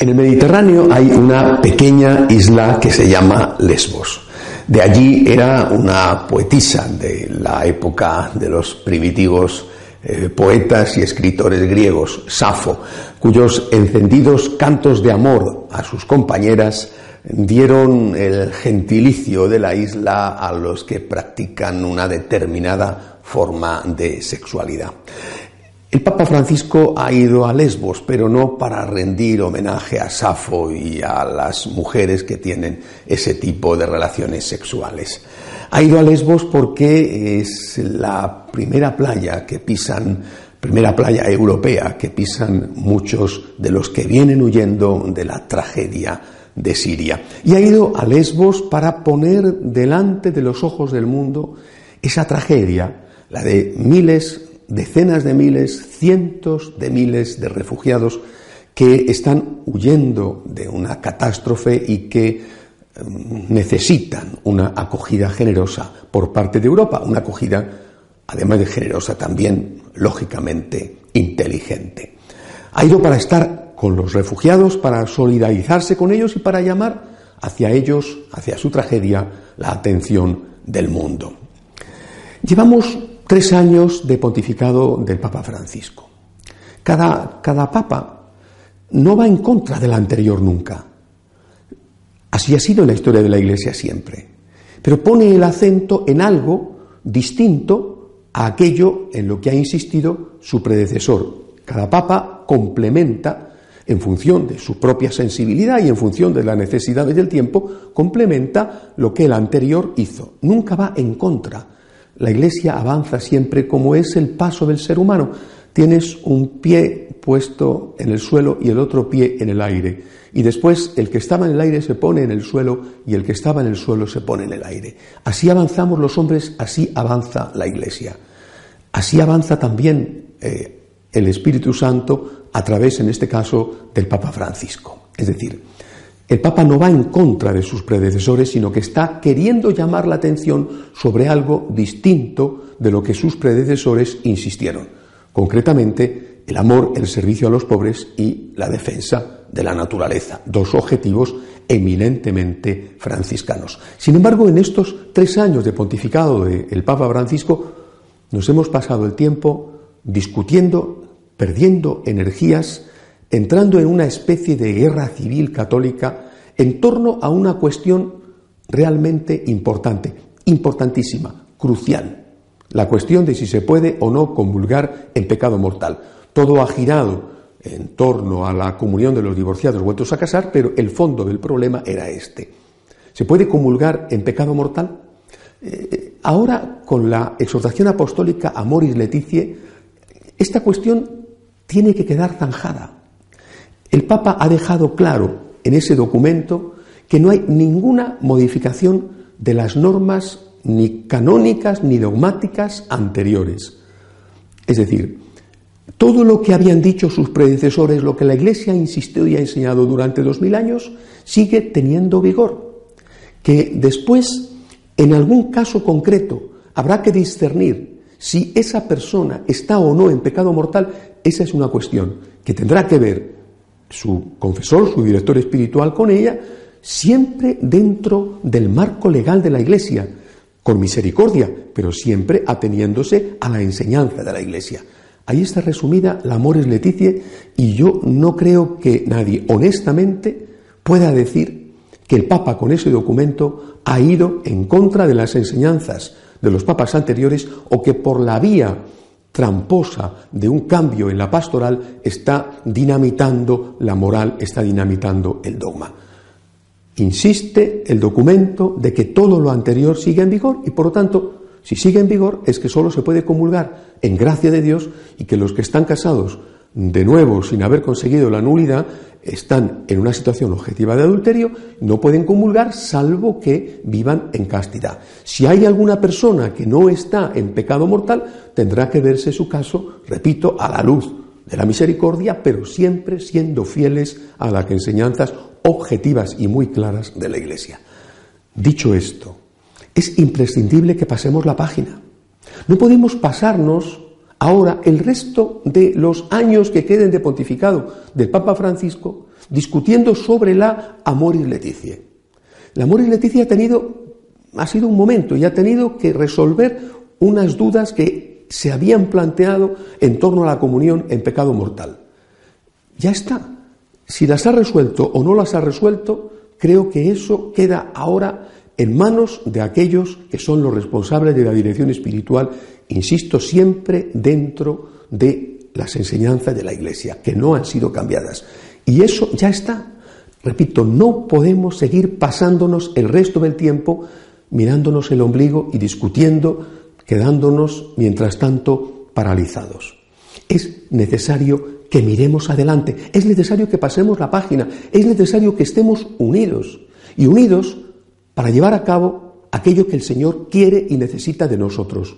En el Mediterráneo hay una pequeña isla que se llama Lesbos. De allí era una poetisa de la época de los primitivos eh, poetas y escritores griegos, Safo, cuyos encendidos cantos de amor a sus compañeras dieron el gentilicio de la isla a los que practican una determinada forma de sexualidad. El Papa Francisco ha ido a Lesbos, pero no para rendir homenaje a Safo y a las mujeres que tienen ese tipo de relaciones sexuales. Ha ido a Lesbos porque es la primera playa que pisan, primera playa europea que pisan muchos de los que vienen huyendo de la tragedia de Siria. Y ha ido a Lesbos para poner delante de los ojos del mundo esa tragedia, la de miles decenas de miles, cientos de miles de refugiados que están huyendo de una catástrofe y que em, necesitan una acogida generosa por parte de Europa, una acogida, además de generosa, también, lógicamente, inteligente. Ha ido para estar con los refugiados, para solidarizarse con ellos y para llamar hacia ellos, hacia su tragedia, la atención del mundo. Llevamos tres años de pontificado del Papa Francisco. Cada, cada papa no va en contra del anterior nunca. Así ha sido en la historia de la Iglesia siempre. Pero pone el acento en algo distinto a aquello en lo que ha insistido su predecesor. Cada papa complementa, en función de su propia sensibilidad y en función de las necesidades del tiempo, complementa lo que el anterior hizo. Nunca va en contra la iglesia avanza siempre como es el paso del ser humano. Tienes un pie puesto en el suelo y el otro pie en el aire. Y después el que estaba en el aire se pone en el suelo y el que estaba en el suelo se pone en el aire. Así avanzamos los hombres, así avanza la iglesia. Así avanza también eh, el Espíritu Santo a través, en este caso, del Papa Francisco. Es decir, el Papa no va en contra de sus predecesores, sino que está queriendo llamar la atención sobre algo distinto de lo que sus predecesores insistieron. Concretamente, el amor, el servicio a los pobres y la defensa de la naturaleza. Dos objetivos eminentemente franciscanos. Sin embargo, en estos tres años de pontificado del Papa Francisco, nos hemos pasado el tiempo discutiendo, perdiendo energías, entrando en una especie de guerra civil católica en torno a una cuestión realmente importante, importantísima, crucial, la cuestión de si se puede o no comulgar en pecado mortal. Todo ha girado en torno a la comunión de los divorciados vueltos a casar, pero el fondo del problema era este. ¿Se puede comulgar en pecado mortal? Eh, ahora, con la exhortación apostólica Amoris Leticie, esta cuestión tiene que quedar zanjada. El Papa ha dejado claro en ese documento que no hay ninguna modificación de las normas ni canónicas ni dogmáticas anteriores. Es decir, todo lo que habían dicho sus predecesores, lo que la Iglesia ha insistido y ha enseñado durante dos mil años, sigue teniendo vigor. Que después, en algún caso concreto, habrá que discernir si esa persona está o no en pecado mortal, esa es una cuestión que tendrá que ver su confesor, su director espiritual con ella, siempre dentro del marco legal de la Iglesia, con misericordia, pero siempre ateniéndose a la enseñanza de la Iglesia. Ahí está resumida la Amores Leticia y yo no creo que nadie honestamente pueda decir que el Papa con ese documento ha ido en contra de las enseñanzas de los papas anteriores o que por la vía tramposa de un cambio en la pastoral está dinamitando la moral, está dinamitando el dogma. Insiste el documento de que todo lo anterior sigue en vigor y por lo tanto, si sigue en vigor es que solo se puede comulgar en gracia de Dios y que los que están casados de nuevo sin haber conseguido la nulidad están en una situación objetiva de adulterio, no pueden comulgar salvo que vivan en castidad. Si hay alguna persona que no está en pecado mortal, tendrá que verse su caso, repito, a la luz de la misericordia, pero siempre siendo fieles a las enseñanzas objetivas y muy claras de la Iglesia. Dicho esto, es imprescindible que pasemos la página. No podemos pasarnos ahora el resto de los años que queden de pontificado del Papa Francisco discutiendo sobre la Amoris Leticia. La Amoris Leticia ha tenido, ha sido un momento y ha tenido que resolver unas dudas que se habían planteado en torno a la comunión en pecado mortal. Ya está. Si las ha resuelto o no las ha resuelto, creo que eso queda ahora en manos de aquellos que son los responsables de la dirección espiritual, insisto, siempre dentro de las enseñanzas de la Iglesia, que no han sido cambiadas. Y eso ya está. Repito, no podemos seguir pasándonos el resto del tiempo mirándonos el ombligo y discutiendo, quedándonos, mientras tanto, paralizados. Es necesario que miremos adelante, es necesario que pasemos la página, es necesario que estemos unidos. Y unidos para llevar a cabo aquello que el Señor quiere y necesita de nosotros,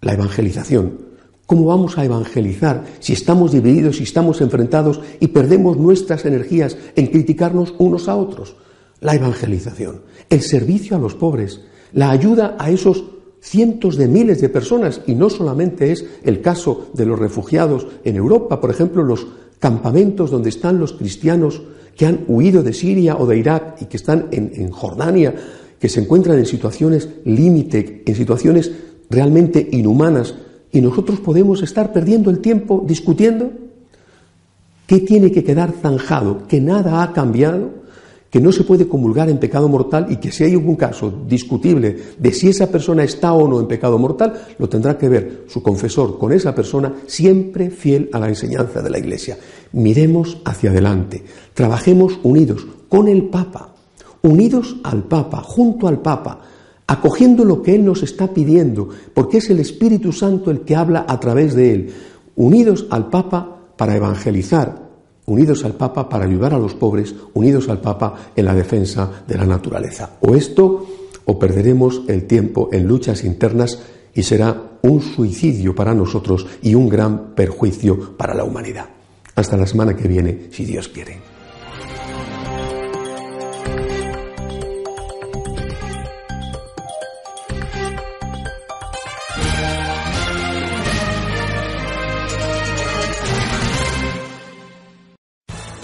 la evangelización. ¿Cómo vamos a evangelizar si estamos divididos, si estamos enfrentados y perdemos nuestras energías en criticarnos unos a otros? La evangelización, el servicio a los pobres, la ayuda a esos cientos de miles de personas, y no solamente es el caso de los refugiados en Europa, por ejemplo, los campamentos donde están los cristianos que han huido de Siria o de Irak y que están en, Jordania, que se encuentran en situaciones límite, en situaciones realmente inhumanas, y nosotros podemos estar perdiendo el tiempo discutiendo qué tiene que quedar zanjado, que nada ha cambiado, que no se puede comulgar en pecado mortal y que si hay algún caso discutible de si esa persona está o no en pecado mortal, lo tendrá que ver su confesor con esa persona siempre fiel a la enseñanza de la Iglesia. Miremos hacia adelante, trabajemos unidos con el Papa, unidos al Papa, junto al Papa, acogiendo lo que Él nos está pidiendo, porque es el Espíritu Santo el que habla a través de Él, unidos al Papa para evangelizar, unidos al Papa para ayudar a los pobres, unidos al Papa en la defensa de la naturaleza. O esto, o perderemos el tiempo en luchas internas y será un suicidio para nosotros y un gran perjuicio para la humanidad. Hasta la semana que viene, si Dios quiere.